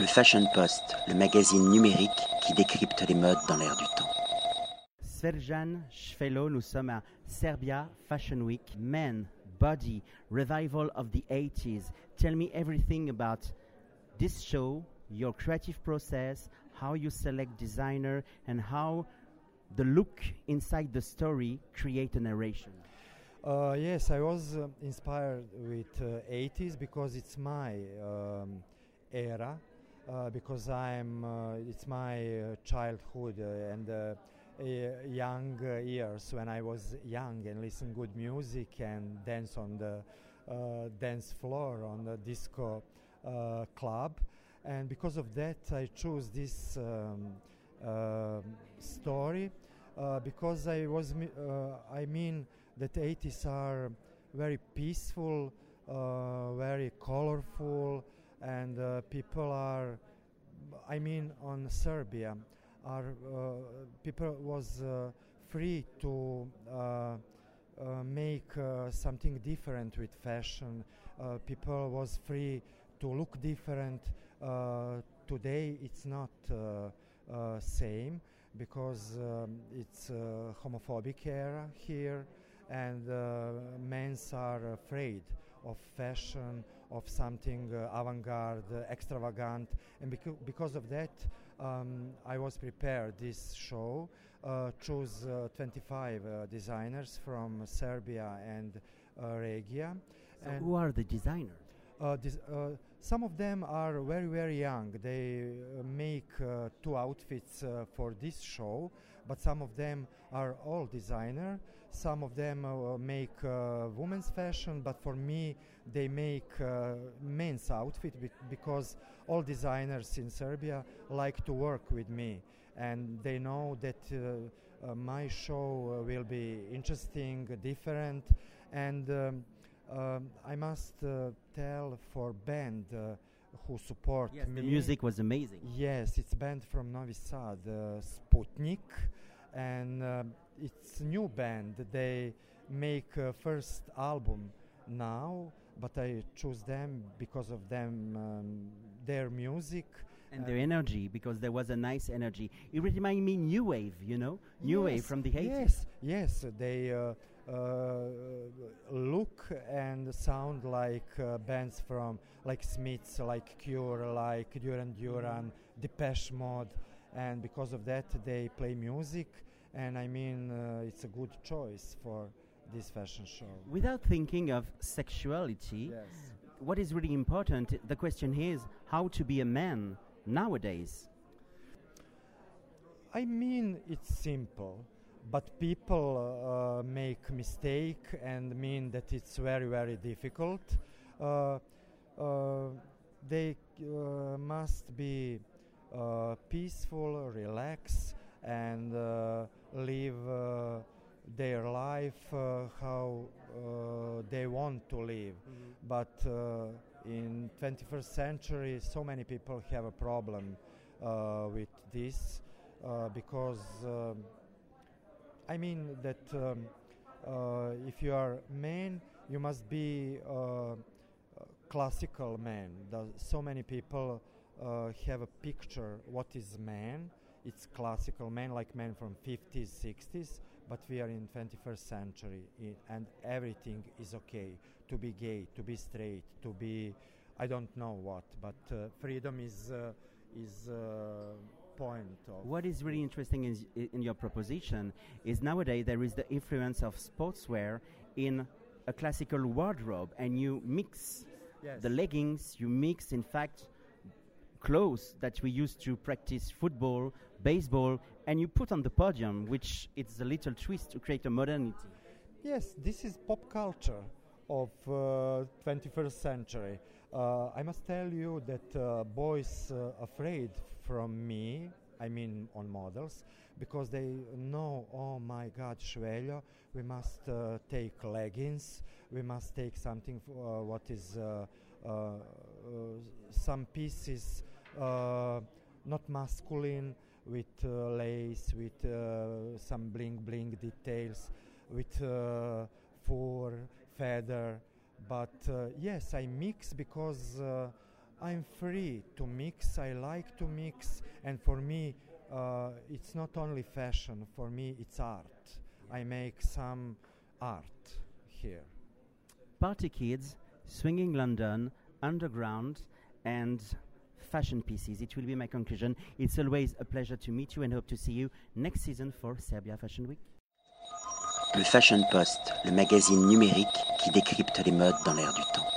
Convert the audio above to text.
Le Fashion Post, le magazine numérique qui décrypte les modes dans l'air du temps. Sverjan Shvelo, nous sommes à Serbia Fashion Week. Men, Body, Revival of the 80s. Tell me everything about this show, your creative process, how you select designer, and how the look inside the story create a narration. Uh, yes, I was uh, inspired with uh, 80s because it's my um, era. Uh, because I'm, uh, it's my uh, childhood and young years when I was young and listen good music and dance on the dance floor on the disco club. And because of that, I chose this um, story because I was, I mean, that 80s are very peaceful, uh, very colorful, and uh, people are, I mean, on Serbia, are uh, people was uh, free to uh, uh, make something different with fashion. people was free to look different. today, it's not same because um, it's homophobic era here and uh, men are afraid of fashion, of something uh, avant-garde, uh, extravagant, and beca- because of that, um, I was prepared this show. Uh, chose uh, 25 uh, designers from Serbia and Regia. So and who are the designers? some of them are very very young. They make two outfits for this show, but some of them are all designer. Some of them uh, make uh, women's fashion, but for me, they make uh, men's outfit because all designers in Serbia like to work with me, and they know that uh, uh, my show uh, will be interesting, different, and um, um, I must tell for band who support yes, me. The music was amazing. Yes, it's band from Novi Sad, Sputnik, and it's new band. They make uh, first album now, but I choose them because of them, um, their music. And uh, their energy, because there was a nice energy. It reminded me new wave, you know, new yes, wave from the 80s. Yes, yes, they uh, uh, look and sound like uh, bands from like Smiths, like Cure, like Duran Duran, Depeche Mode, and because of that they play music and I mean uh, it's a good choice for this fashion show. Without thinking of sexuality, yes. what is really important, the question is how to be a man nowadays. I mean it's simple, but people uh, make mistake and mean that it's very very difficult. Uh, uh they uh, must be uh, peaceful, relax, and live uh, their life uh, how uh, they want to live. Mm-hmm. But in 21st century, so many people have a problem with this because um, I mean that um, if you are man, you must be classical man. so many people uh, have a picture what is man, it's classical men like men from 50s 60s but we are in 21st century and everything is okay to be gay to be straight to be i don't know what but uh, freedom is uh, is uh, point of what is really interesting in, in your proposition is nowadays there is the influence of sportswear in a classical wardrobe and you mix yes. the leggings you mix in fact clothes that we used to practice football, baseball, and you put on the podium, which it's a little twist to create a modernity. Yes, this is pop culture of uh, 21st century. Uh, I must tell you that uh, boys uh, afraid from me, I mean on models, because they know, oh my God, Sveljo, we must uh, take leggings, we must take something uh, what is some pieces not masculine with uh, lace, with uh, some bling bling details, with fur, feather. But yes, I mix because I'm free to mix. I like to mix, and for me, uh, it's not only fashion. For me, it's art. I make some art here. Party Kids, Swinging London, Underground, and fashion pieces. It will be my conclusion. It's always a pleasure to meet you and hope to see you next season for Serbia Fashion Week. Le Fashion Post, le magazine numérique qui décrypte les modes dans l'air du temps.